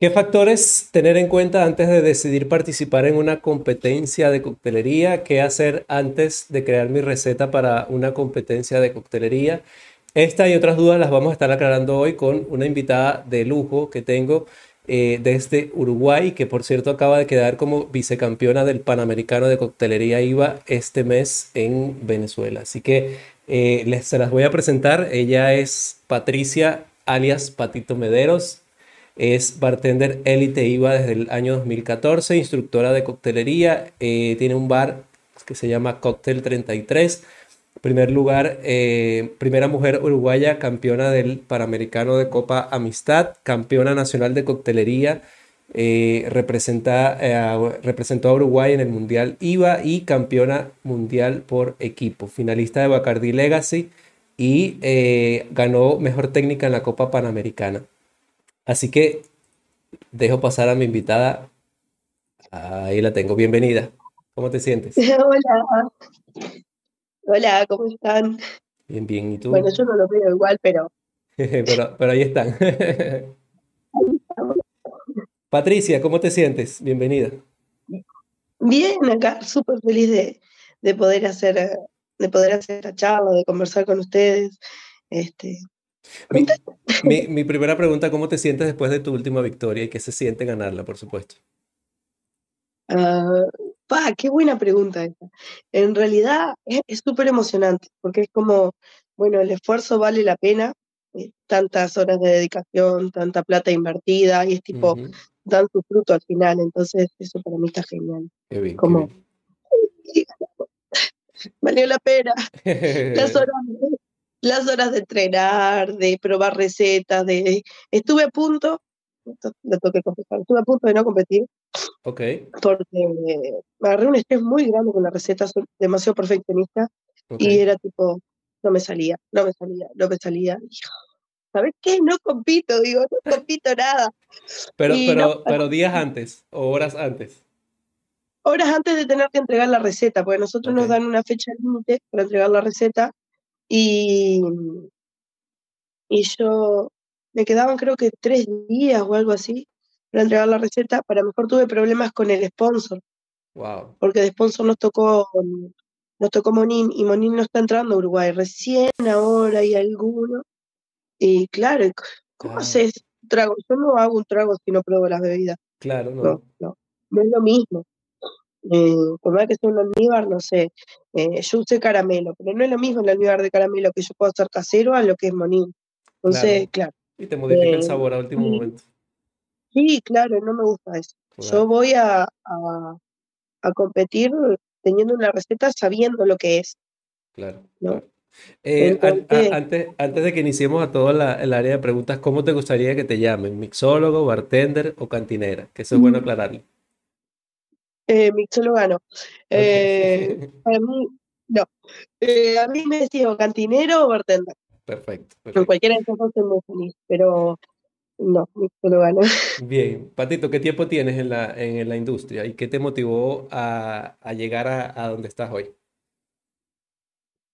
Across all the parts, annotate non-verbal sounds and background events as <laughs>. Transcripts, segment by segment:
¿Qué factores tener en cuenta antes de decidir participar en una competencia de coctelería? ¿Qué hacer antes de crear mi receta para una competencia de coctelería? Esta y otras dudas las vamos a estar aclarando hoy con una invitada de lujo que tengo eh, desde Uruguay, que por cierto acaba de quedar como vicecampeona del Panamericano de Coctelería IVA este mes en Venezuela. Así que eh, les, se las voy a presentar. Ella es Patricia, alias Patito Mederos. Es bartender élite IVA desde el año 2014, instructora de coctelería. Eh, tiene un bar que se llama Cocktail 33. Primer lugar, eh, primera mujer uruguaya campeona del Panamericano de Copa Amistad, campeona nacional de coctelería. Eh, representó a Uruguay en el Mundial IVA y campeona mundial por equipo. Finalista de Bacardi Legacy y ganó mejor técnica en la Copa Panamericana. Así que dejo pasar a mi invitada. Ahí la tengo. Bienvenida. ¿Cómo te sientes? <laughs> Hola. Hola, ¿cómo están? Bien, bien. ¿Y tú? Bueno, yo no lo veo igual, pero... <laughs> pero, pero ahí están. <laughs> Patricia, ¿cómo te sientes? Bienvenida. Bien, acá súper feliz de, de, poder hacer de poder hacer esta charla, de conversar con ustedes. Este, mi, mi, primera pregunta, ¿cómo te sientes después de tu última victoria y qué se siente ganarla, por supuesto? Uh, qué buena pregunta esta. En realidad es súper emocionante porque es como, bueno, el esfuerzo vale la pena, eh, tantas horas de dedicación, tanta plata invertida y es tipo, dan su fruto al final, entonces eso para mí está genial. Qué bien, como, <laughs> valió la pena. <laughs> Las horas las horas de entrenar, de probar recetas, de estuve a punto, lo tengo que confesar, estuve a punto de no competir. Ok. Porque me agarré un estrés muy grande con la receta, soy demasiado perfeccionista y era tipo, no me salía, no me salía, no me salía. ¿Sabes qué? No compito, digo, no compito nada. Pero, pero, pero días <laughs> antes o horas antes. Horas antes de tener que entregar la receta, porque nosotros nos dan una fecha límite para entregar la receta y, y yo me quedaban creo que tres días o algo así para entregar la receta. Para mejor tuve problemas con el sponsor. Wow. Porque de sponsor nos tocó, nos tocó Monín y Monín no está entrando a Uruguay. Recién ahora hay alguno. Y claro, ¿cómo haces trago? Yo no hago un trago si no pruebo las bebidas. Claro, no. No, no, no es lo mismo. Eh, por más que sea un almíbar, no sé, eh, yo usé caramelo, pero no es lo mismo el almíbar de caramelo que yo puedo hacer casero a lo que es monín. Entonces, claro. Y te modifica el eh, sabor a último momento. Sí, claro, no me gusta eso. Yo voy a, a, a, competir teniendo una receta sabiendo lo que es. Claro. antes, antes de que iniciemos a todo la, el área de preguntas, ¿cómo te gustaría que te llamen? ¿Mixólogo, bartender o cantinera? Que eso es bueno aclararlo. Eh, mixólogo Eh, <laughs> a mí, no. Eh, a mí me decía cantinero o bartender. Perfecto. En cualquiera de esos dos estoy muy feliz, pero no, mixólogo <laughs> Bien, Patito, ¿qué tiempo tienes en la, en la industria y qué te motivó a, a llegar a, a, donde estás hoy?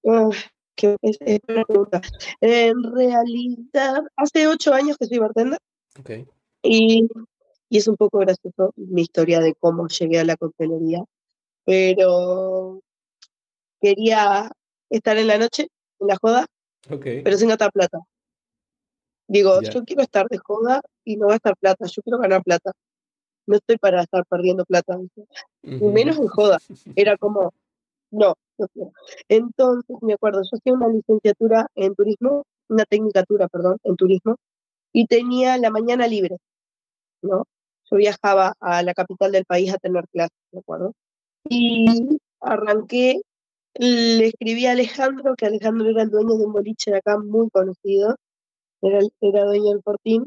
Uh, qué, es, es una pregunta. En realidad, hace ocho años que soy bartender. Okay. Y y es un poco gracioso mi historia de cómo llegué a la coctelería, pero quería estar en la noche, en la joda, pero sin gastar plata. Digo, yo quiero estar de joda y no gastar plata, yo quiero ganar plata. No estoy para estar perdiendo plata, y menos en joda. Era como, no, no quiero. Entonces, me acuerdo, yo hacía una licenciatura en turismo, una tecnicatura, perdón, en turismo, y tenía la mañana libre, ¿no? Yo viajaba a la capital del país a tener clases, ¿de acuerdo? Y arranqué, le escribí a Alejandro, que Alejandro era el dueño de un boliche de acá muy conocido, era, era dueño del Fortín,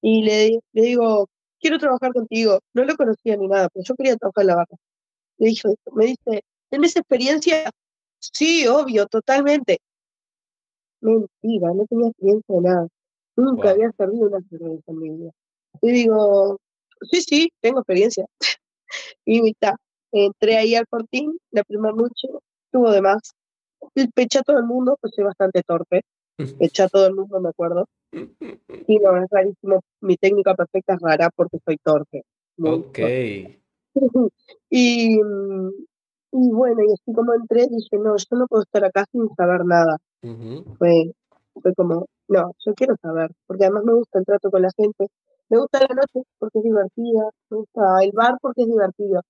y le, le digo, quiero trabajar contigo. No lo conocía ni nada, pero yo quería trabajar en la barra. Le dijo, me dice, ¿tienes experiencia? Sí, obvio, totalmente. Mentira, no tenía experiencia de nada. Nunca había servido una cerveza en mi vida. Y digo, Sí, sí, tengo experiencia. <laughs> y está, entré ahí al Fortín, la primera noche, tuvo de más. Peché a todo el mundo, pues soy bastante torpe. Peché a todo el mundo, me acuerdo. Sí, no, es rarísimo. Mi técnica perfecta es rara porque soy torpe. Ok. <laughs> y, y bueno, y así como entré, dije, no, yo no puedo estar acá sin saber nada. fue, fue como, no, yo quiero saber, porque además me gusta el trato con la gente. Me gusta la noche porque es divertida, me gusta el bar porque es divertido.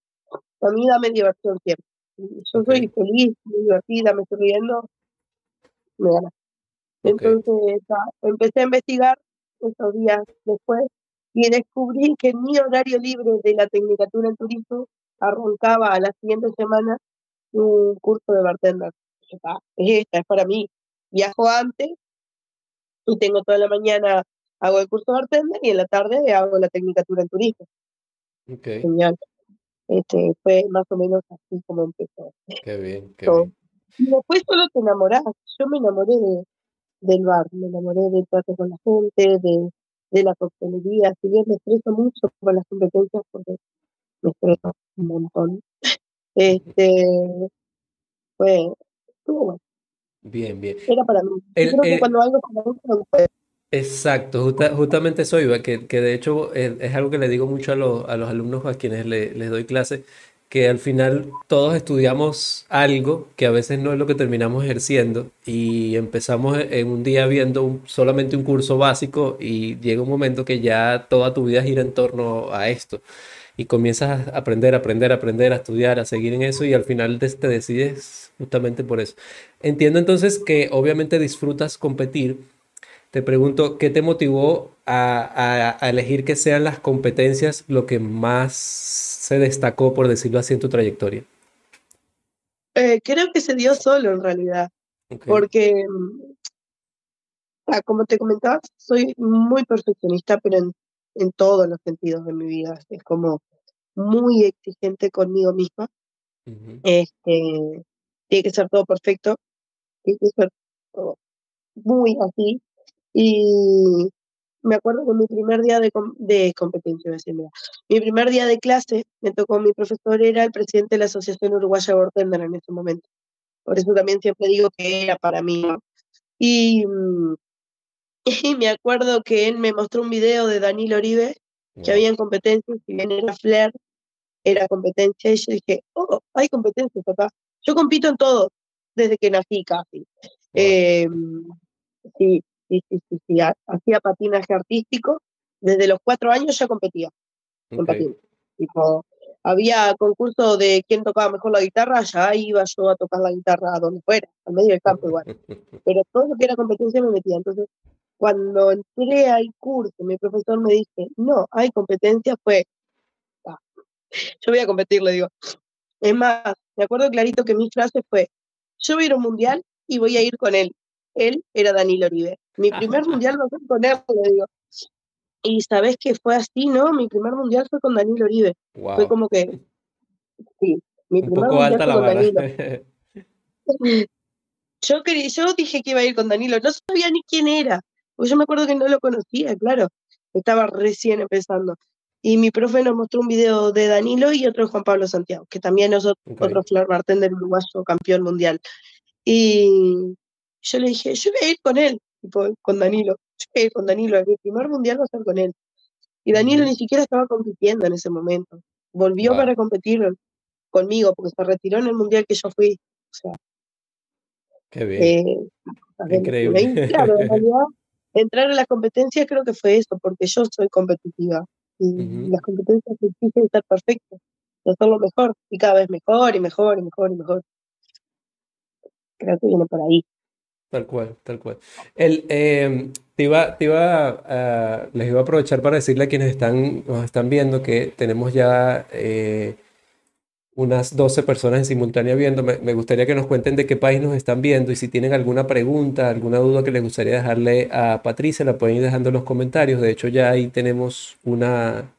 A mí dame diversión siempre. Yo soy feliz, muy divertida, me estoy riendo, me gana. Entonces empecé a investigar esos días después y descubrí que mi horario libre de la Tecnicatura en Turismo arrancaba a la siguiente semana un curso de bartender. Es esta, es para mí. Viajo antes y tengo toda la mañana, hago el curso de bartender y en la tarde hago la Tecnicatura en Turismo. Genial. Este, fue más o menos así como empezó. Qué bien, qué bien. Y después solo te enamorás. Yo me enamoré de, del bar, me enamoré del trato con la gente, de, de la coctelería. Si bien me estreso mucho con las competencias, porque me estreso un montón. <laughs> Este, fue, estuvo bueno. Bien, bien. Era para mí. creo que cuando algo para mí, Exacto, justamente eso iba, que, que de hecho es, es, algo que le digo mucho a, los, a los alumnos a quienes le, les doy clase, que al final todos estudiamos algo que a veces no es lo que terminamos ejerciendo y empezamos en un día viendo solamente un curso básico y llega un momento que ya toda tu vida gira en torno a esto y comienzas a aprender, aprender, aprender, a estudiar, a seguir en eso y al final te, te decides justamente por eso. Entiendo entonces que obviamente disfrutas competir. Te pregunto, ¿qué te motivó a, a elegir que sean las competencias lo que más se destacó, por decirlo así, en tu trayectoria? Eh, creo que se dio solo en realidad, porque, mm, ah, como te comentaba, soy muy perfeccionista, pero en, en, todos los sentidos de mi vida. Es como muy exigente conmigo misma. este, tiene que ser todo perfecto, tiene que ser todo muy así. Y me acuerdo que mi primer día de, de competencia, mi primer día de clase, me tocó mi profesor, era el presidente de la Asociación Uruguaya Bartender en ese momento. Por eso también siempre digo que era para mí. Y, <laughs> y me acuerdo que él me mostró un video de Danilo Oribe, que había en competencia, si bien era Flair, era competencia, y yo dije, oh, hay competencias acá. Yo compito en todo, desde que nací casi. Em, sí, sí, sí, sí, sí, hacía patinaje artístico. Desde los cuatro años ya competía. Tipo, había concurso de quién tocaba mejor la guitarra, ya iba yo a tocar la guitarra a donde fuera, al medio del campo igual. <laughs> Pero todo lo que era competencia me metía. Entonces, cuando entré al curso, mi profesor me dice, no, hay competencia, fue, ah, yo voy a competir, le digo. Es más, me acuerdo clarito que mi frase fue, yo voy a ir a un mundial y voy a ir con él. Él era Daniel Oribe. Mi primer mundial va a ser con él, le digo. Y sabes que fue así, ¿no? Mi primer mundial fue con Daniel Oribe. Fue como que, sí, mi primer mundial fue con Danilo. <laughs> yo, quería, yo dije que iba a ir con Danilo, no sabía ni quién era, porque yo me acuerdo que no lo conocía, claro, estaba recién empezando. Y mi profe nos mostró un video de Danilo y otro de Juan Pablo Santiago, que también es otro, okay. otro Flor bartender uruguayo, campeón mundial. Y yo le dije, yo voy a ir con él con Danilo. Yo con Danilo, el primer mundial va a ser con él. Y Danilo ni siquiera estaba compitiendo en ese momento. Volvió para competir conmigo, porque se retiró en el mundial que yo fui. O sea. Qué bien. Eh, Increíble. claro, en <laughs> realidad, entrar a las competencias creo que fue eso, porque yo soy competitiva. Y las competencias exigen estar perfectas, lo mejor, y cada vez mejor, y mejor, y mejor, y mejor. Creo que viene por ahí. Tal cual, tal cual. El, em, te iba, te iba les iba a aprovechar para decirle a quienes están, nos están viendo que tenemos ya eh, unas 12 personas en simultánea viendo. Me, me, gustaría que nos cuenten de qué país nos están viendo y si tienen alguna pregunta, alguna duda que les gustaría dejarle a Patricia, la pueden ir dejando en los comentarios. De hecho, ya ahí tenemos una,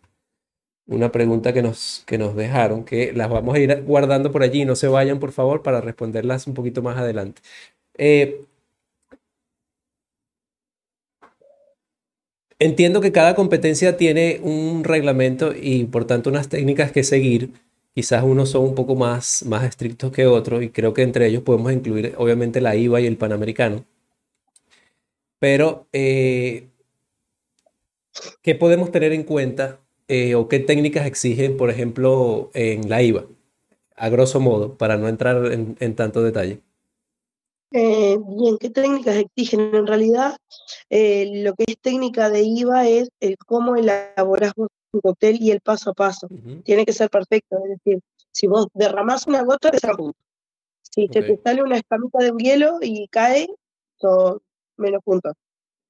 una pregunta que nos, que nos dejaron, que las vamos a ir guardando por allí. No se vayan, por favor, para responderlas un poquito más adelante. Eh, Entiendo que cada competencia tiene un reglamento y por tanto unas técnicas que seguir. Quizás unos son un poco más, más estrictos que otros y creo que entre ellos podemos incluir obviamente la IVA y el Panamericano. Pero, eh, ¿qué podemos tener en cuenta eh, o qué técnicas exigen, por ejemplo, en la IVA? A grosso modo, para no entrar en, tanto detalle. Eh, bien, ¿qué técnicas exigen? En realidad, lo que es técnica de IVA es el cómo elaboras un cóctel y el paso a paso. Tiene que ser perfecto, es decir, si vos derramás una gota, te saca Si se te sale una escamita de hielo y cae, son menos puntos.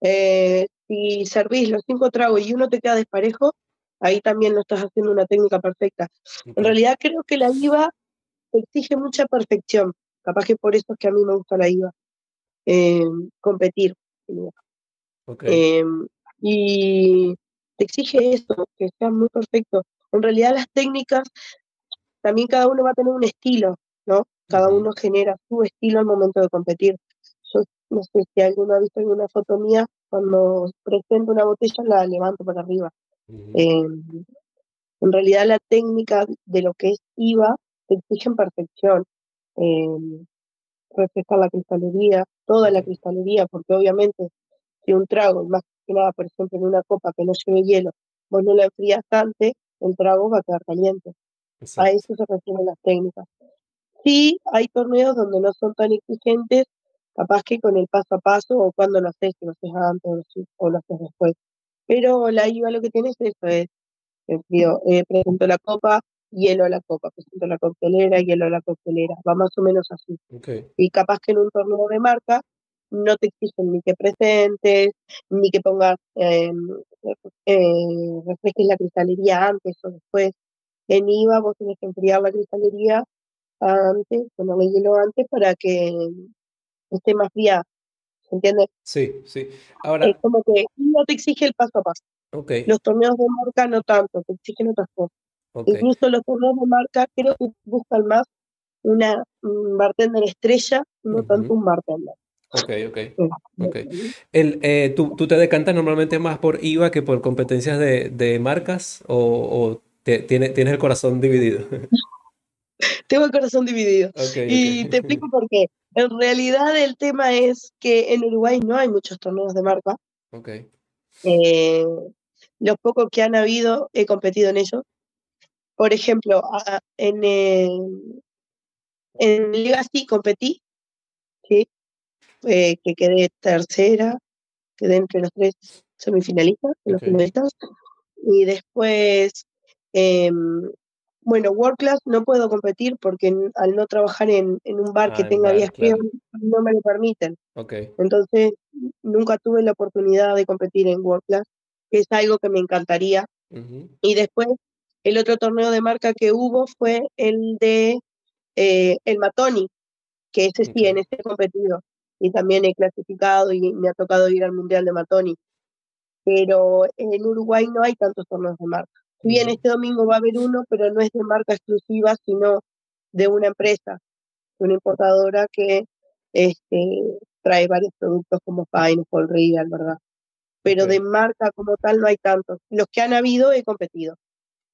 Eh, si servís los cinco tragos y uno te queda desparejo, ahí también no estás haciendo una técnica perfecta. En realidad creo que la IVA exige mucha perfección. Capaz que por eso es que a mí me gusta la IVA. Eh, competir. Eh, y te exige eso, que sea muy perfecto. En realidad las técnicas, también cada uno va a tener un estilo, ¿no? Cada uno genera su estilo al momento de competir. Yo no sé si alguno ha visto alguna foto mía, cuando presento una botella la levanto para arriba. Em, en realidad la técnica de lo que es IVA te exige en perfección. Eh, reflejar la cristalería, toda la cristalería, porque obviamente si un trago, más que nada, por ejemplo, en una copa que no lleve hielo, vos no la enfrías antes, el trago va a quedar caliente. A eso se refieren las técnicas. Sí, hay torneos donde no son tan exigentes, capaz que con el paso a paso o cuando lo haces, que lo haces antes o lo haces después. Pero la IVA lo que tienes es eso, es, eh, presento la copa, hielo a la copa, presento la coctelera, hielo a la coctelera, va más o menos así. Y capaz que en un torneo de marca no te exigen ni que presentes, ni que pongas, eh, eh, refresques la cristalería antes o después. En IVA vos tenés que enfriar la cristalería antes, ponerle hielo antes para que esté más fría. ¿Se entiende? Sí, sí. Ahora. Es como que no te exige el paso a paso. Okay. Los torneos de marca no tanto, te exigen otras cosas. Incluso los torneos de marca creo que buscan más una bartender estrella, no tanto un bartender. Ok, ok. okay. El, eh, ¿tú, ¿tú, te decantas normalmente más por IVA que por competencias de, de marcas o, o te, tienes el corazón dividido? <laughs> Tengo el corazón dividido. y te explico por qué. En realidad el tema es que en Uruguay no hay muchos torneos de marca. Eh, los pocos que han habido he competido en ellos. Por ejemplo, en, en Legacy competí, ¿sí? Eh, que quedé tercera, quedé entre los tres semifinalistas, los finalistas. Y después, em, bueno, World Class no puedo competir porque al no trabajar en, un bar que ah, tenga 10 no me lo permiten. Entonces, nunca tuve la oportunidad de competir en World Class, que es algo que me encantaría. Y después, el otro torneo de marca que hubo fue el de eh, el Matoni, que ese sí, en ese he competido. Y también he clasificado y me ha tocado ir al Mundial de Matoni. Pero en Uruguay no hay tantos torneos de marca. Si bien este domingo va a haber uno, pero no es de marca exclusiva, sino de una empresa, de una importadora que este, trae varios productos como Paul Real, ¿verdad? Pero de marca como tal no hay tantos. Los que han habido he competido.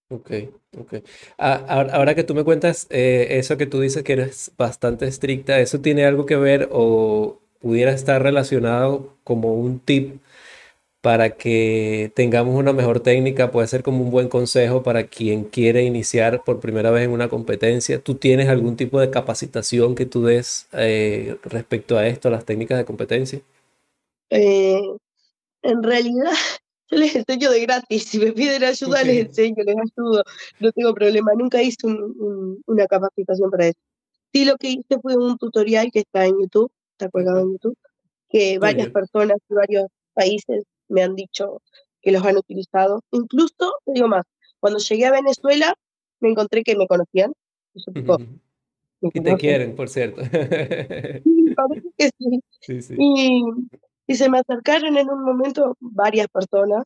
Ok, ok. Ah, ahora, que tú me cuentas eh, eso que tú dices que eres bastante estricta, ¿eso tiene algo que ver o pudiera estar relacionado como un tip para que tengamos una mejor técnica, puede ser como un buen consejo para quien quiere iniciar por primera vez en una competencia. ¿Tú tienes algún tipo de capacitación que tú des eh, respecto a esto, a las técnicas de competencia? Eh, en realidad, yo les enseño de gratis. Si me piden ayuda, les enseño, les ayudo. No tengo problema. Nunca hice una capacitación para eso. Sí, lo que hice fue un tutorial que está en YouTube, está colgado en YouTube, que varias personas de varios países me han dicho que los han utilizado. Incluso, te digo más, cuando llegué a Venezuela me encontré que me conocían. Y, te quieren, por cierto. sí, parece que sí. <laughs> Y, se me acercaron en un momento varias personas,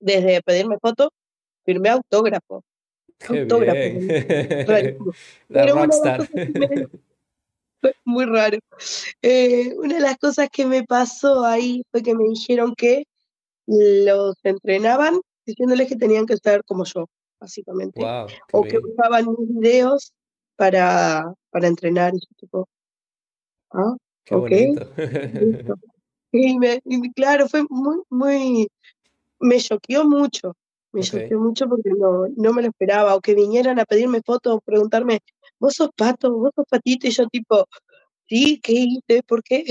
desde pedirme fotos, firmé autógrafo. autógrafo. <laughs> <laughs> La rockstar. <laughs> muy raro. Eh, una de las cosas que me pasó ahí fue que me dijeron que los entrenaban diciéndoles que tenían que estar como yo, básicamente. o que usaban videos para, para entrenar y tipo. Ah, qué bonito. Y, me, claro, fue muy, muy, me choqueó mucho, me choqueó mucho porque no, no me lo esperaba, o que vinieran a pedirme fotos, preguntarme, vos sos pato, vos sos patito, y yo tipo, sí, ¿qué hice? ¿Por qué?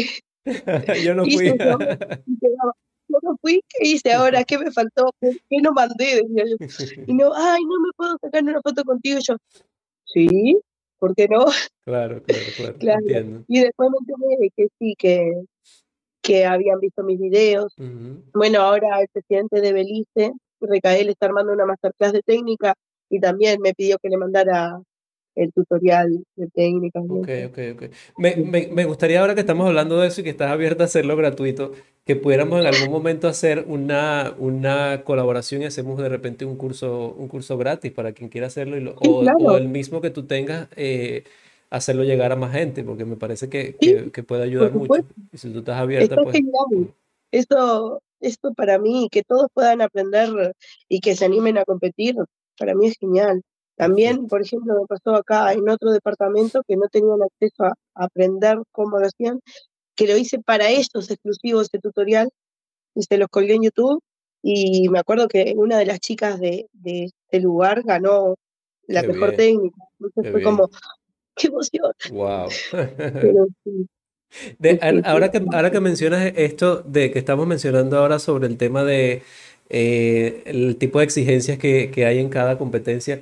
<laughs> yo no <laughs> fui. Yo, no fui, ¿qué hice ahora? ¿Qué me faltó? ¿Qué no mandé? Decía yo. <laughs> Y no, ay, no me puedo sacar una foto contigo. Y yo, sí, ¿por qué no? Claro, claro, claro. claro. Entiendo. Y después me enteré que sí, que, que habían visto mis videos. Bueno, ahora el presidente de Belice, Recael, está armando una masterclass de técnica y también me pidió que le mandara el tutorial de técnicas. Ok, ok, ok. Me, me, me, gustaría ahora que estamos hablando de eso y que estás abierta a hacerlo gratuito, que pudiéramos en algún momento hacer una, una colaboración y hacemos de repente un curso, un curso gratis para quien quiera hacerlo y o, el mismo que tú tengas, eh, hacerlo llegar a más gente, porque me parece que, que, puede ayudar mucho. Y si tú estás abierta, pues... Esto, esto para mí, que todos puedan aprender y que se animen a competir, para mí es genial. También, por ejemplo, me pasó acá en otro departamento que no tenían acceso a aprender cómo lo hacían, que lo hice para ellos exclusivo ese tutorial y se los colgué en YouTube y me acuerdo que una de las chicas de, de este lugar ganó la mejor técnica. Entonces fue como, <laughs> qué emoción. Wow. <laughs> ahora, que, ahora que mencionas esto de que estamos mencionando ahora sobre el tema de eh, el tipo de exigencias que, que hay en cada competencia,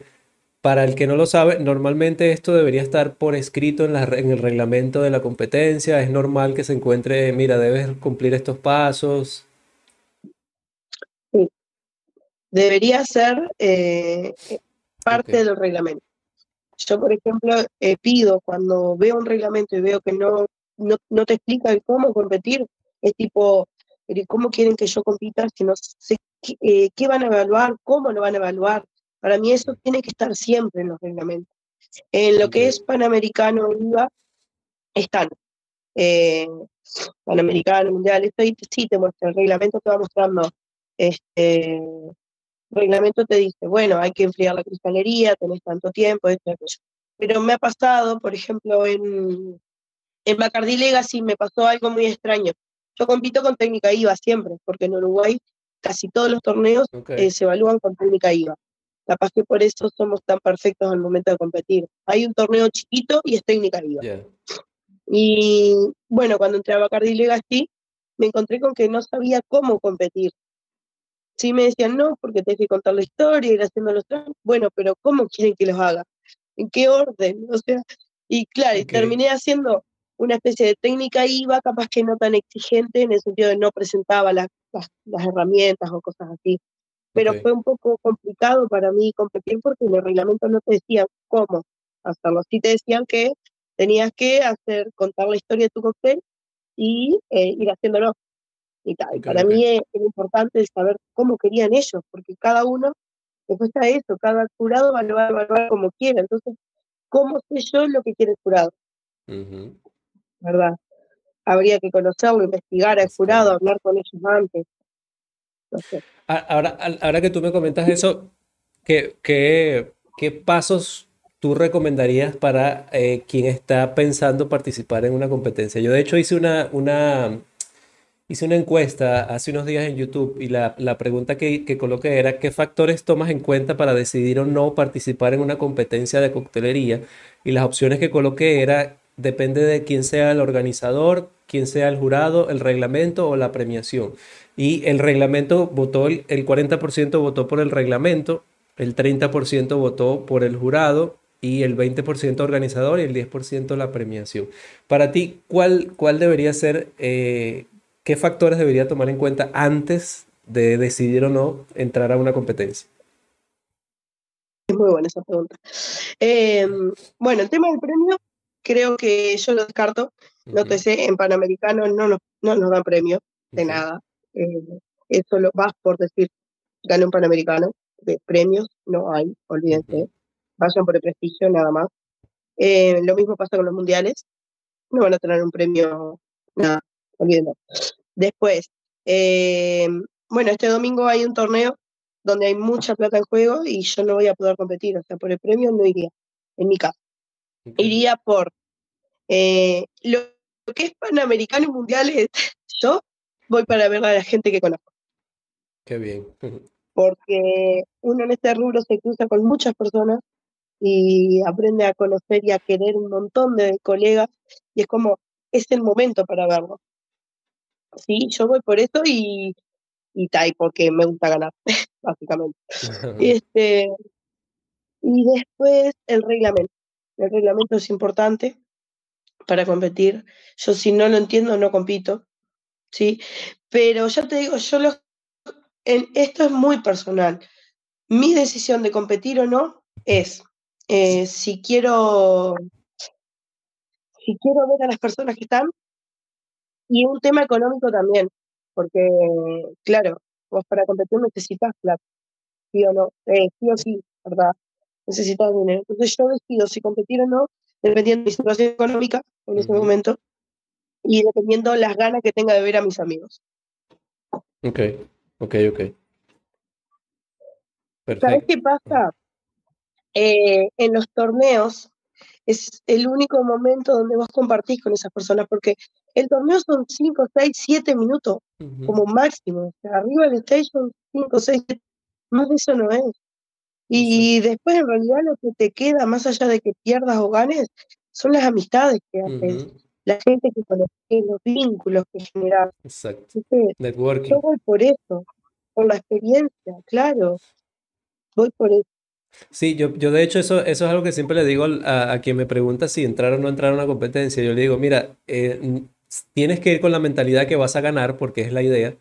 para el que no lo sabe, normalmente esto debería estar por escrito en, en, el reglamento de la competencia. Es normal que se encuentre, mira, debes cumplir estos pasos. Sí. Debería ser eh, parte del reglamento. Yo, por ejemplo, eh, pido cuando veo un reglamento y veo que no, no, te explica cómo competir, es tipo, ¿cómo quieren que yo compita si no sé qué, qué van a evaluar, cómo lo van a evaluar? Para mí eso tiene que estar siempre en los reglamentos. En lo que es Panamericano IVA, están. Eh, Panamericano, Mundial, esto ahí sí te muestra, el reglamento te va mostrando. Este, reglamento te dice, bueno, hay que enfriar la cristalería, tenés tanto tiempo, esto, aquello. Pero me ha pasado, por ejemplo, en, en Bacardi Legacy me pasó algo muy extraño. Yo compito con técnica IVA siempre, porque en Uruguay casi todos los torneos eh, se evalúan con técnica IVA. Capaz que por eso somos tan perfectos al momento de competir. Hay un torneo chiquito y es técnica viva. Y bueno, cuando entré a Bacardi Legacy, me encontré con que no sabía cómo competir. Sí me decían, no, porque tenés que contar la historia, ir haciendo los trámites. Bueno, pero ¿cómo quieren que los haga? ¿En qué orden? O sea, y claro, terminé haciendo una especie de técnica IVA, capaz que no tan exigente, en el sentido de no presentaba las, las herramientas o cosas así pero fue un poco complicado para mí competir porque los reglamentos no te decían cómo hacerlo. Sí te decían que tenías que hacer, contar la historia de tu cóctel y eh, ir haciéndolo. Y, tal. para mí es, importante saber cómo querían ellos, porque cada uno, después está eso, cada jurado va a evaluar como quiera. Entonces, ¿cómo sé yo lo que quiere el jurado? ¿Verdad? Habría que conocerlo, investigar al jurado, hablar con ellos antes. Ahora, ahora que tú me comentas eso, ¿qué, qué, qué pasos tú recomendarías para eh, quien está pensando participar en una competencia? Yo de hecho hice una, una, hice una encuesta hace unos días en YouTube y la, la pregunta que, que, coloqué era ¿qué factores tomas en cuenta para decidir o no participar en una competencia de coctelería? Y las opciones que coloqué era depende de quién sea el organizador, quién sea el jurado, el reglamento o la premiación. Y el reglamento votó, el, 40% votó por el reglamento, el 30% votó por el jurado y el 20% organizador y el 10% la premiación. Para ti, ¿cuál, cuál debería ser, eh, qué factores debería tomar en cuenta antes de decidir o no entrar a una competencia? Es muy buena esa pregunta. Em, bueno, el tema del premio creo que yo lo descarto. No te sé, en Panamericano no nos, no nos dan premio de nada. Eh, eso lo vas por decir, gane un Panamericano. De premios no hay, olvídense. Vayan por el prestigio nada más. Eh, lo mismo pasa con los mundiales. No van a tener un premio, nada, olvídenlo. Después, eh, bueno, este domingo hay un torneo donde hay mucha plata en juego y yo no voy a poder competir. O sea, por el premio no iría, en mi caso. Iría por eh, lo, que es Panamericano y Mundiales, <laughs> yo voy para ver a la gente que conozco. Qué bien. Porque uno en este rubro se cruza con muchas personas y aprende a conocer y a querer un montón de colegas y es como, es el momento para verlo. Sí, yo voy por eso y, y tal, porque me gusta ganar, <laughs> básicamente. <laughs> este, y después el reglamento. El reglamento es importante para competir. Yo si no lo entiendo no compito, ¿sí? Pero ya te digo, yo lo, en, esto es muy personal. Mi decisión de competir o no es eh, si quiero si quiero ver a las personas que están y un tema económico también, porque claro, vos para competir necesitas plata, sí o no, eh, sí o sí, ¿verdad? Necesitas dinero. Entonces yo decido si competir o no, dependiendo de mi situación económica en ese momento y dependiendo las ganas que tenga de ver a mis amigos. Ok, ok, ok. Perfecto. ¿Sabes qué pasa? Eh, en los torneos es el único momento donde vos compartís con esas personas, porque el torneo son 5, 6, 7 minutos como máximo. arriba del stage son 5, 6, más de eso no es. Y después en realidad lo que te queda, más allá de que pierdas o ganes, son las amistades que haces, la gente que conoces, los vínculos que generas. Exacto. Networking. Yo voy por eso, por la experiencia, claro. Voy por eso. Sí, yo, yo de hecho eso, eso es algo que siempre le digo a, quien me pregunta si entrar o no entrar a una competencia. Yo le digo, mira, eh, tienes que ir con la mentalidad que vas a ganar porque es la idea,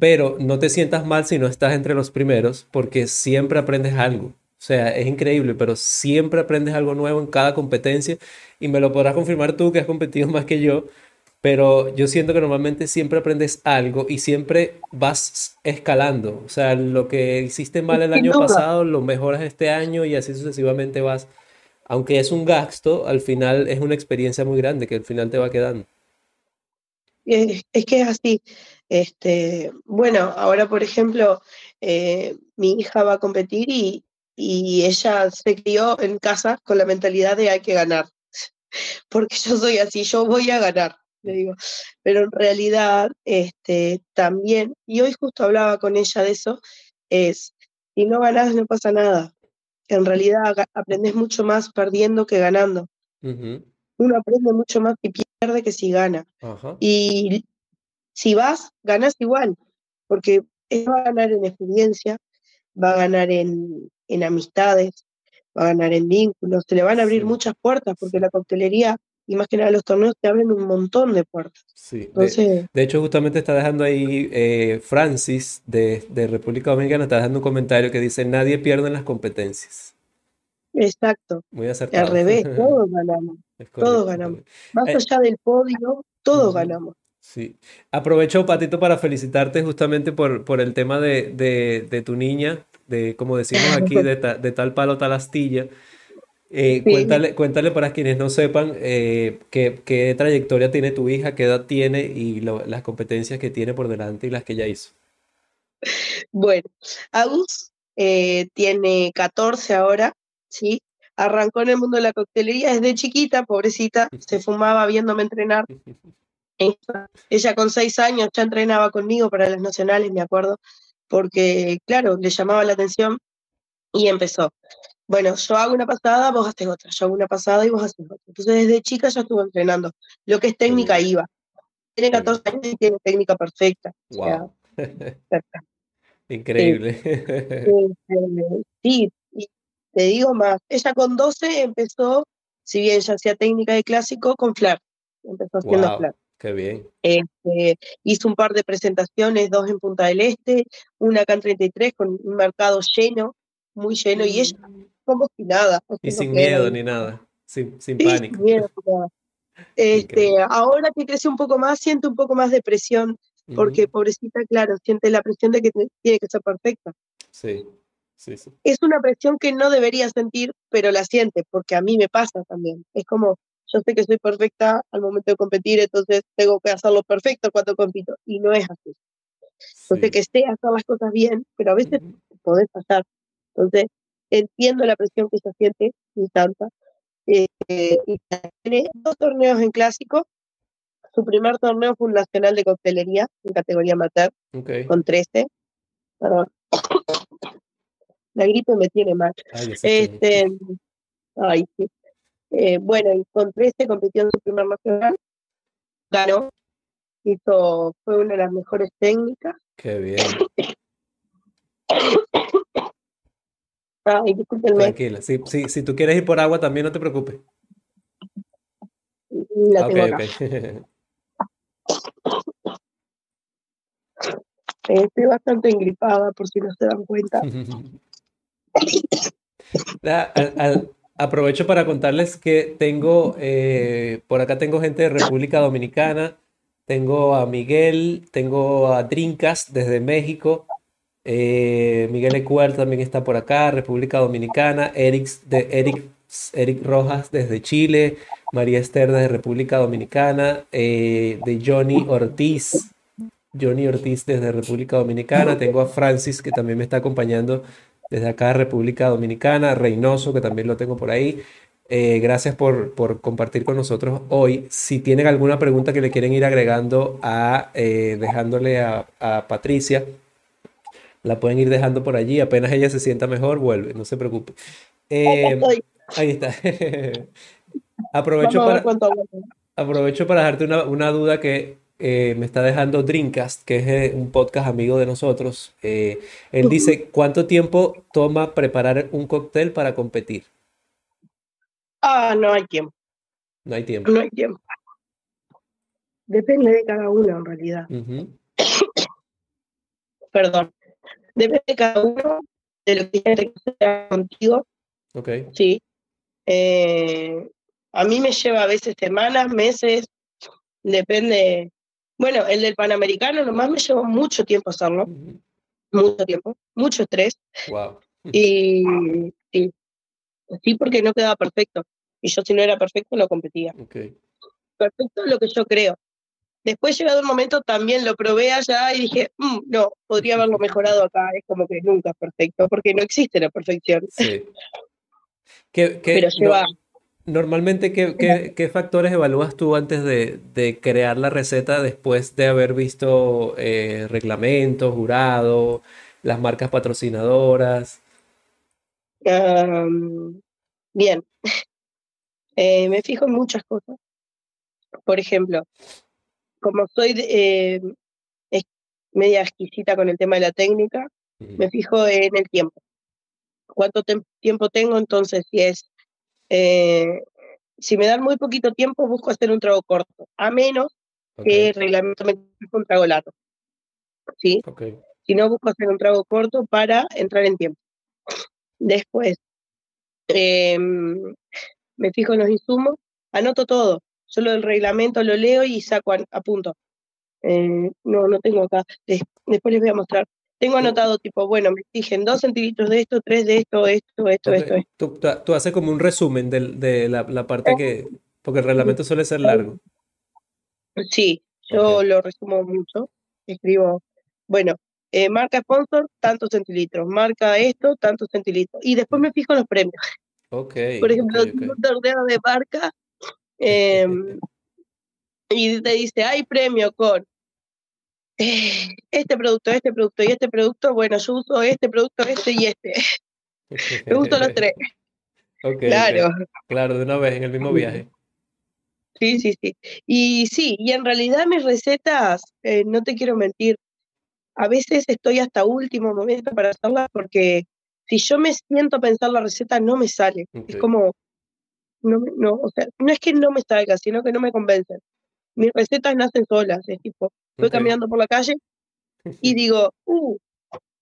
pero no te sientas mal si no estás entre los primeros porque siempre aprendes algo. O sea, es increíble, pero siempre aprendes algo nuevo en cada competencia y me lo podrás confirmar tú que has competido <laughs> más que yo pero yo siento que normalmente siempre aprendes algo y siempre vas escalando. O sea, lo que hiciste mal el año pasado lo mejoras este año y así sucesivamente vas. Aunque es un gasto, al final es una experiencia muy grande que al final te va quedando. Es, que es así. Este, bueno, ahora por ejemplo, eh, mi hija va a competir y, y ella se crió en casa con la mentalidad de hay que ganar. <laughs> Porque yo soy así, yo voy a ganar le digo. Pero en realidad, este, también, y hoy justo hablaba con ella de eso, es, si no ganas no pasa nada. En realidad aprendes mucho más perdiendo que ganando. Uno aprende mucho más si pierde que si gana. Y si vas, ganas igual, porque va a ganar en experiencia, va a ganar en, en amistades, va a ganar en vínculos, se le van a abrir muchas puertas, porque la coctelería y más que nada los torneos te abren un montón de puertas. Sí, de, hecho justamente está dejando ahí eh, Francis de, República Dominicana, está dejando un comentario que dice, nadie pierde en las competencias. Exacto. Muy acertado. Al revés, <laughs> todos ganamos. todos ganamos. Más eh, allá del podio, todos ganamos. Sí. Aprovecho, Patito, para felicitarte justamente por, por el tema de, de, tu niña, de como decimos aquí, de, de tal palo, tal astilla. Eh, cuéntale, cuéntale para quienes no sepan eh, qué, trayectoria tiene tu hija, qué edad tiene y las competencias que tiene por delante y las que ya hizo. Bueno, Agus eh, tiene 14 ahora, ¿sí? Arrancó en el mundo de la coctelería desde chiquita, pobrecita, se <laughs> fumaba viéndome entrenar. <laughs> Ella con 6 años ya entrenaba conmigo para las nacionales, me acuerdo, porque, claro, le llamaba la atención y empezó bueno, yo hago una pasada, vos haces otra, yo hago una pasada y vos haces otra. Entonces desde chica ya estuve entrenando. Lo que es técnica iba. Tiene 14 años y tiene técnica perfecta. Wow. <laughs> <laughs> Increíble. <laughs> Sí, y te digo más. Ella con 12 empezó, si bien ya hacía técnica de clásico, con flar. Empezó haciendo wow. Qué bien. Este, hizo un par de presentaciones, dos en Punta del Este, una acá en 33 con un mercado lleno, muy lleno, y ella mm como si nada. Y sin miedo ni nada, sin, sin pánico. <laughs> Este, ahora que crece un poco más, siente un poco más de presión, porque pobrecita, claro, siente la presión de que tiene que ser perfecta. Sí, sí, sí. Es una presión que no debería sentir, pero la siente, porque a mí me pasa también. Es como, yo sé que soy perfecta al momento de competir, entonces tengo que hacerlo perfecto cuando compito, y no es así. Entonces, que sé hacer las cosas bien, pero a veces podés pasar. Entonces, entiendo la presión que se siente, y tanta. Eh, y tiene dos torneos en clásico, su primer torneo fue un nacional de coctelería en categoría amateur, con 13. Perdón. La gripe me tiene mal. este, ay, sí. Eh, bueno, y con 13 compitió en su primer nacional, ganó, hizo, fue una de las mejores técnicas. Qué bien. <coughs> Ay, discúlpenme. Tranquila, si, si, si tú quieres ir por agua también no te preocupes. La tengo acá. Estoy bastante engripada, por si no se dan cuenta. <laughs> aprovecho para contarles que tengo, eh, por acá tengo gente de República Dominicana, tengo a Miguel, tengo a Drinkas desde México, eh, Miguel Ecuar también está por acá, República Dominicana, Eric, de, Eric, Eric Rojas desde Chile, María Esther desde República Dominicana, eh, de Johnny Ortiz, Johnny Ortiz desde República Dominicana, tengo a Francis que también me está acompañando desde acá, República Dominicana, Reynoso que también lo tengo por ahí. Eh, gracias por, compartir con nosotros hoy. Si tienen alguna pregunta que le quieren ir agregando a, dejándole a, Patricia, la pueden ir dejando por allí. Apenas ella se sienta mejor, vuelve, no se preocupe. ahí está. <laughs> Aprovecho para, aprovecho para dejarte una, duda que eh, me está dejando Dreamcast, que es eh, un podcast amigo de nosotros. Eh, él dice, ¿cuánto tiempo toma preparar un cóctel para competir? Ah, no hay tiempo. No hay tiempo. No hay tiempo. Depende de cada uno, en realidad. <coughs> Perdón. Depende de cada uno de lo que quiera contigo. Ok. Sí. Eh, a mí me lleva a veces semanas, meses, depende. Bueno, el del Panamericano nomás me llevó mucho tiempo hacerlo, mucho tiempo, mucho estrés. Wow. Y sí, sí, porque no quedaba perfecto. Y yo si no era perfecto no competía. Okay. Perfecto es lo que yo creo. Después llegado un momento también lo probé allá y dije, mm, no, podría haberlo <laughs> mejorado acá. Es como que nunca es perfecto, porque no existe la perfección. Sí. Pero lleva... Normalmente, ¿qué, factores evalúas tú antes de, crear la receta después de haber visto eh, reglamentos, jurado, las marcas patrocinadoras? bien, <laughs> eh, me fijo en muchas cosas. Por ejemplo, como soy eh, media exquisita con el tema de la técnica, me fijo en el tiempo. ¿Cuánto tiempo tengo? Entonces, si es eh, si me dan muy poquito tiempo, busco hacer un trago corto, a menos que el reglamento me un trago largo. ¿sí? Si no, busco hacer un trago corto para entrar en tiempo. Después, em, me fijo en los insumos, anoto todo. Solo el reglamento lo leo y saco a, punto. Eh, no, no tengo acá. después les voy a mostrar. Tengo anotado tipo, bueno, me exigen dos centilitros de esto, tres de esto, esto, esto, esto, Tú, tú, haces como un resumen de, de la, la, parte que, porque el reglamento suele ser largo. Sí, yo lo resumo mucho. Escribo, bueno, eh, marca sponsor, tantos centilitros, marca esto, tantos centilitros. Y después me fijo en los premios. Okay, Por ejemplo, un torneo de marca em, y te dice, hay premio con este producto, este producto y este producto, bueno, yo uso este producto, este y este. <laughs> Me gustan los tres. claro. Claro, de una vez en el mismo viaje. Sí, sí, sí. Y sí, y en realidad mis recetas, eh, no te quiero mentir, a veces estoy hasta último momento para hacerlas porque si yo me siento a pensar la receta no me sale. Es como, no, no, o sea, no es que no me salga, sino que no me convencen. Mis recetas nacen solas, es tipo, Voy caminando por la calle y digo, uh,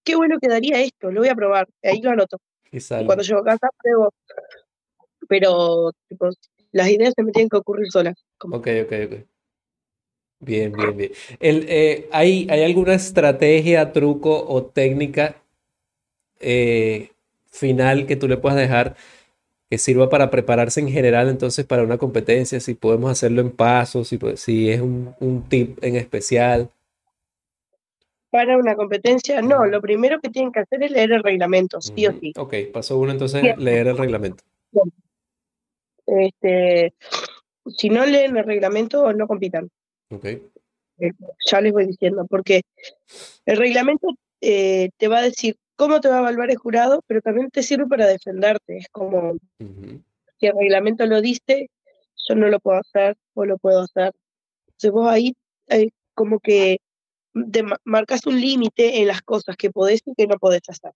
qué bueno quedaría esto, lo voy a probar. Ahí lo anoto. Y, cuando llego a casa, pruebo. Pero tipo, las ideas se me tienen que ocurrir solas. Ok, ok, ok. Bien, bien, bien. El, eh, ¿hay, ¿Hay alguna estrategia, truco o técnica eh, final que tú le puedas dejar que sirva para prepararse en general entonces para una competencia, si podemos hacerlo en pasos, si, si es un, tip en especial. Para una competencia, no, lo primero que tienen que hacer es leer el reglamento, sí o sí. Ok, paso uno entonces, leer el reglamento. Este, si no leen el reglamento, no compitan. Okay. Eh, ya les voy diciendo, porque el reglamento eh, te va a decir cómo te va a evaluar el jurado, pero también te sirve para defenderte. Es como, si el reglamento lo dice, yo no lo puedo hacer o lo puedo hacer. Entonces vos ahí eh, como que marcas un límite en las cosas que podés y que no podés hacer.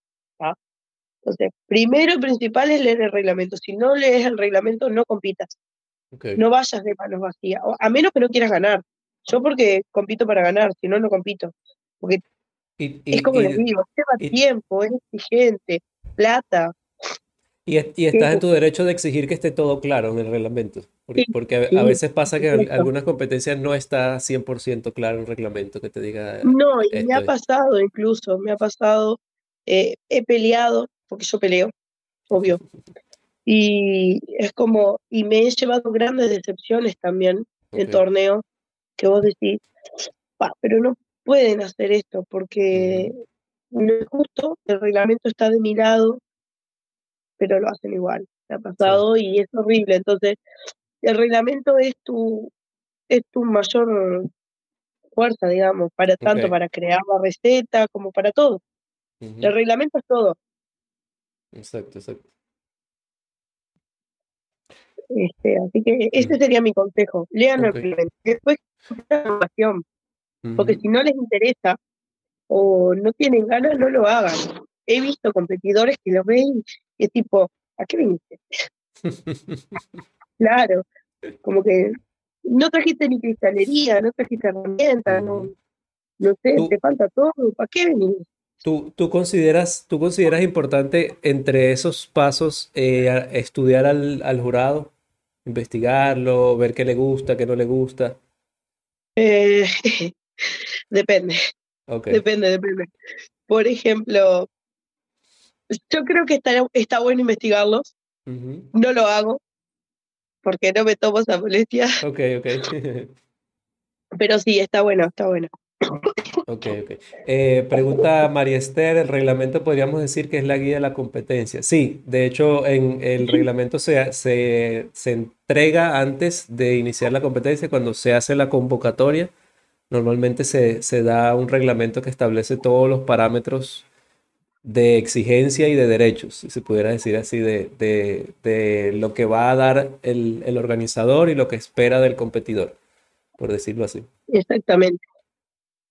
Entonces, primero y principal es leer el reglamento. Si no lees el reglamento, no compitas. No vayas de manos vacías, a menos que no quieras ganar. Yo porque compito para ganar, si no, no compito. Porque es como les digo, lleva tiempo, es exigente, plata. Y, estás en tu derecho de exigir que esté todo claro en el reglamento. Porque, a, veces pasa que algunas competencias no está 100% claro en el reglamento que te diga. No, y me ha pasado incluso, me ha pasado, eh, he peleado, porque yo peleo, obvio. <laughs> Y es como, y me he llevado grandes decepciones también en torneos que vos decís, pero no pueden hacer esto porque no es justo, el reglamento está de mi lado, pero lo hacen igual. Se ha pasado y es horrible. Entonces, el reglamento es tu, es tu mayor fuerza, digamos, para tanto para crear la receta como para todo. El reglamento es todo. Exacto, exacto. Este, así que ese sería mi consejo. Lean el reglamento. Después, <laughs> información. Porque si no les interesa o no tienen ganas, no lo hagan. He visto competidores que lo ven y es tipo, ¿a qué viniste? claro, como que no trajiste ni cristalería, no trajiste herramientas, no, no sé, te falta todo, ¿para qué venís? ¿Tú, tú, consideras, ¿Tú consideras importante entre esos pasos eh, estudiar al, al, jurado, investigarlo, ver qué le gusta, qué no le gusta? Eh, <laughs> depende. Depende, depende. Por ejemplo, yo creo que está, está bueno investigarlos. No lo hago porque no me tomo esa molestia. Ok, ok. <laughs> Pero sí, está bueno, está bueno. Ok, ok. Eh, pregunta María Esther, ¿el reglamento podríamos decir que es la guía de la competencia? Sí, de hecho en el reglamento se, se, se entrega antes de iniciar la competencia cuando se hace la convocatoria Normalmente se, da un reglamento que establece todos los parámetros de exigencia y de derechos, si se pudiera decir así, de, lo que va a dar el, organizador y lo que espera del competidor, por decirlo así. Exactamente.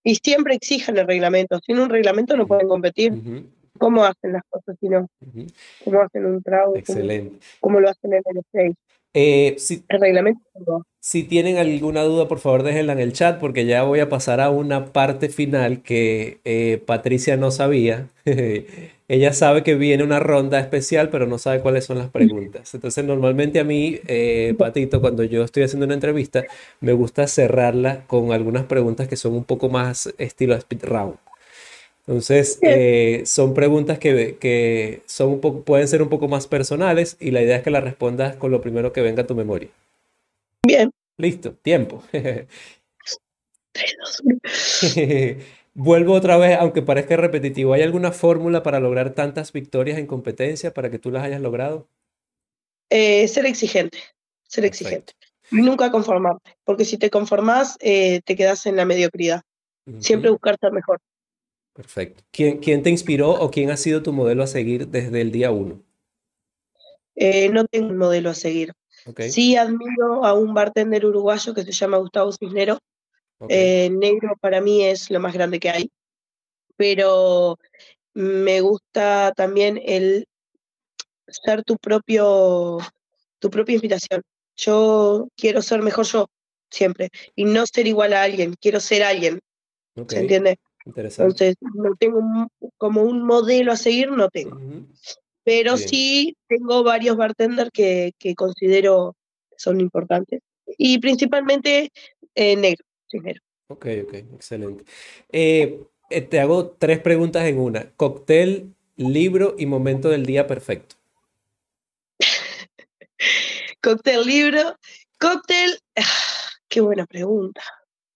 Y siempre exigen el reglamento. Sin un reglamento no pueden competir. ¿Cómo hacen las cosas si no? ¿Cómo hacen un trago? Excelente. ¿Cómo, lo hacen en el stage? Eh, si, el reglamento. Si tienen alguna duda, por favor déjenla en el chat porque ya voy a pasar a una parte final que eh, Patricia no sabía. <laughs> Ella sabe que viene una ronda especial, pero no sabe cuáles son las preguntas. Entonces, normalmente a mí, eh, Patito, cuando yo estoy haciendo una entrevista, me gusta cerrarla con algunas preguntas que son un poco más estilo speed round. Entonces, <laughs> eh, son preguntas que, son un poco, pueden ser un poco más personales y la idea es que las respondas con lo primero que venga a tu memoria. Bien. Listo, tiempo. <laughs> <laughs> Vuelvo otra vez, aunque parezca repetitivo. ¿Hay alguna fórmula para lograr tantas victorias en competencia para que tú las hayas logrado? Eh, ser exigente, ser exigente. nunca conformarte, porque si te conformas, eh, te quedas en la mediocridad. Siempre buscar estar mejor. Perfecto. ¿Quién, ¿Quién, te inspiró o quién ha sido tu modelo a seguir desde el día uno? Eh, no tengo un modelo a seguir. Sí admiro a un bartender uruguayo que se llama Gustavo Cisnero. Eh, negro para mí es lo más grande que hay, pero me gusta también el ser tu propio, tu propia inspiración. Yo quiero ser mejor yo, siempre, y no ser igual a alguien, quiero ser alguien. ¿Se entiende? Entonces, no tengo como un modelo a seguir, no tengo. Pero sí tengo varios bartenders que, que considero son importantes. Y principalmente eh, negro, negro. Ok, ok, excelente. Eh, eh, te hago tres preguntas en una. Cóctel, libro y momento del día perfecto. <laughs> Cóctel, libro. Cóctel, ah, qué buena pregunta.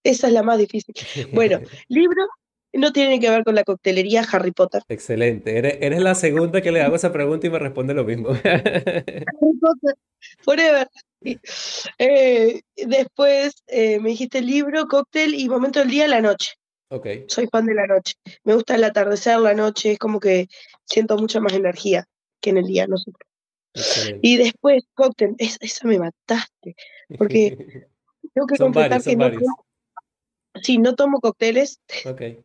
Esa es la más difícil. Bueno, <laughs> libro, no tiene que ver con la coctelería Harry Potter. Excelente. Eres, la segunda que le hago esa pregunta y me responde lo mismo. <laughs> Harry Potter, forever. Eh, después eh, me dijiste libro, cóctel y momento del día, la noche. Okay. Soy fan de la noche. Me gusta el atardecer, la noche, es como que siento mucha más energía que en el día, no sé. Y después, cóctel, esa, me mataste. Porque <laughs> tengo que confesar que no sí, no tomo cócteles. Okay.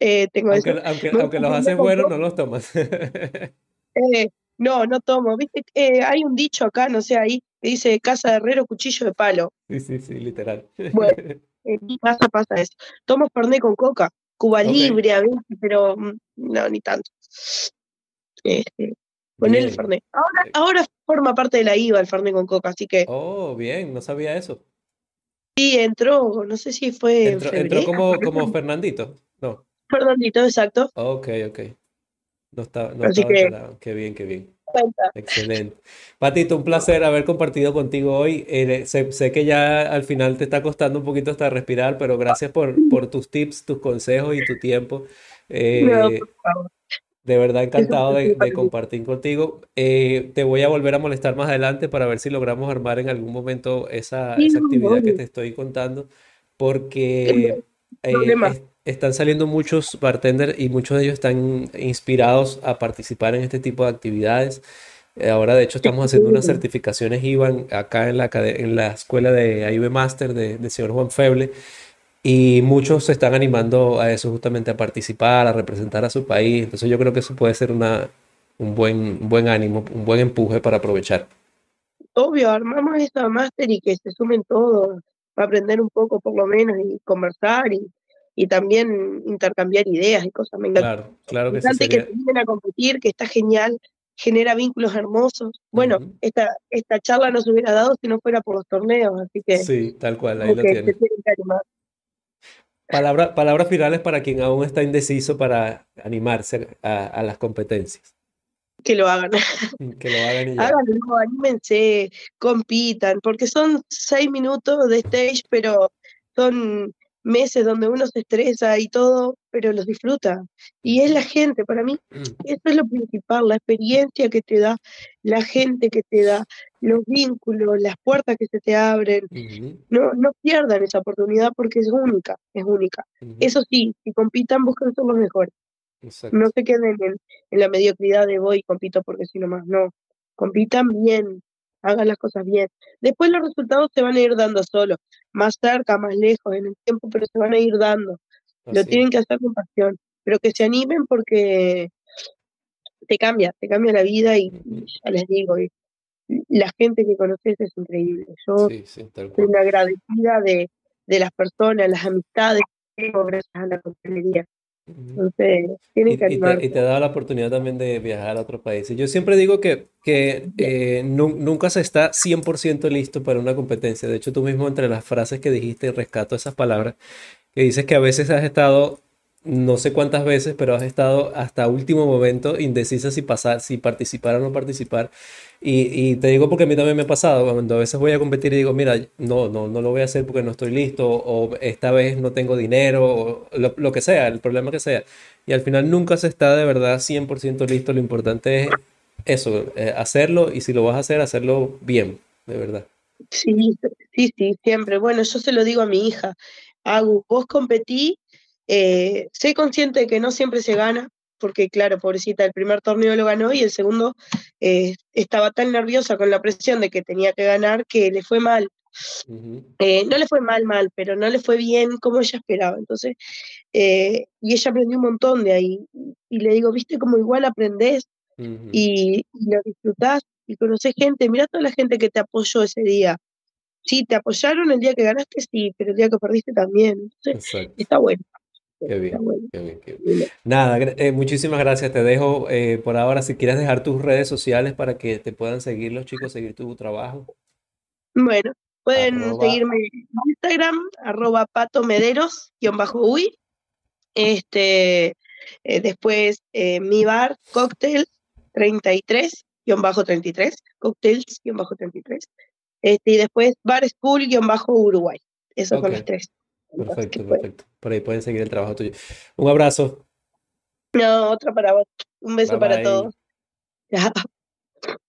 Eh, tengo aunque, aunque, aunque los haces buenos, no los tomas. <laughs> eh, no, no tomo. Viste, eh, hay un dicho acá, no sé, ahí, que dice casa de herrero, cuchillo de palo. Sí, sí, sí, literal. Bueno, <laughs> en mi casa pasa eso. Tomo Fernet con coca, Cuba Libre a veces, pero mm, no, ni tanto. Este, con el Fernet. Ahora, ahora forma parte de la IVA el Fernet con coca, así que. Oh, bien, no sabía eso. Sí, entró, no sé si fue. Entró, como, como Fernandito. Fernandito, exacto. Ok, ok. No está, no Así que, Qué bien, qué bien. Excelente. Patito, un placer haber compartido contigo hoy. Eh, sé, que ya al final te está costando un poquito hasta respirar, pero gracias por, por tus tips, tus consejos y tu tiempo. Eh, de verdad encantado de, compartir contigo. Eh, te voy a volver a molestar más adelante para ver si logramos armar en algún momento esa, esa actividad que te estoy contando, porque están saliendo muchos bartenders y muchos de ellos están inspirados a participar en este tipo de actividades. Eh, ahora, de hecho, estamos haciendo unas certificaciones IBAN acá en la, en la escuela de AIB Master del señor Juan Feble. Y muchos se están animando a eso, justamente a participar, a representar a su país. Entonces yo creo que eso puede ser una, un buen, buen ánimo, un buen empuje para aprovechar. Obvio, armamos esta máster y que se sumen todos, para aprender un poco por lo menos y conversar y, y también intercambiar ideas y cosas. Me Claro, claro que sí. que vienen a competir, que está genial, genera vínculos hermosos. Bueno, esta, esta charla no se hubiera dado si no fuera por los torneos, así que... Sí, tal cual, ahí lo tiene. Palabra, palabras finales para quien aún está indeciso para animarse a, las competencias. Que lo hagan. Que lo hagan y ya. Háganlo, anímense, compitan, porque son seis minutos de stage, pero son meses donde uno se estresa y todo, pero los disfruta. Y es la gente, para mí, mm. eso es lo principal, la experiencia que te da, la gente que te da, los vínculos, las puertas que se te abren. No, no pierdan esa oportunidad porque es única, es única. Eso sí, si compitan, buscan ser los mejores. No se queden en, en, la mediocridad de voy compito porque si no más, no. Compitan bien, hagan las cosas bien. Después los resultados se van a ir dando solos, más cerca, más lejos en el tiempo, pero se van a ir dando. Lo tienen que hacer con pasión, pero que se animen porque te cambia, te cambia la vida y, ya les digo, la gente que conoces es increíble. Yo soy una agradecida de, de las personas, las amistades que tengo gracias a la coctelería. Entonces, y, que y, te, y, te, ha dado la oportunidad también de viajar a otros países. Yo siempre digo que, que eh, nunca se está 100% listo para una competencia. De hecho, tú mismo entre las frases que dijiste, rescato esas palabras, que dices que a veces has estado no sé cuántas veces, pero has estado hasta último momento indecisa si pasar, si participar o no participar. Y, te digo porque a mí también me ha pasado, cuando a veces voy a competir y digo, mira, no, no, no lo voy a hacer porque no estoy listo, o esta vez no tengo dinero, o lo, que sea, el problema que sea. Y al final nunca se está de verdad 100% listo, lo importante es eso, eh, hacerlo, y si lo vas a hacer, hacerlo bien, de verdad. Sí, sí, sí, siempre. Bueno, yo se lo digo a mi hija, Agu, vos competí eh, sé consciente de que no siempre se gana, porque claro, pobrecita, el primer torneo lo ganó y el segundo eh, estaba tan nerviosa con la presión de que tenía que ganar que le fue mal. Eh, no le fue mal, mal, pero no le fue bien como ella esperaba. Entonces, y ella aprendió un montón de ahí. Y le digo, viste como igual aprendés y, lo disfrutás y conoces gente. Mira toda la gente que te apoyó ese día. Sí, te apoyaron el día que ganaste, sí, pero el día que perdiste también. Entonces, está bueno. Qué bien, qué bien, Nada, eh, muchísimas gracias. Te dejo eh, por ahora si quieres dejar tus redes sociales para que te puedan seguir los chicos, seguir tu trabajo. Bueno, pueden seguirme en Instagram, arroba patomederos, guion bajo uy. Este, eh, después mi bar, cocktail 33, guion bajo 33, cocktails, guion bajo 33. Este, y después bar school, guion bajo Uruguay. Esos son los tres. Perfecto, perfecto. Por ahí pueden seguir el trabajo tuyo. Un abrazo. No, otra para vos. Un beso para todos. <laughs>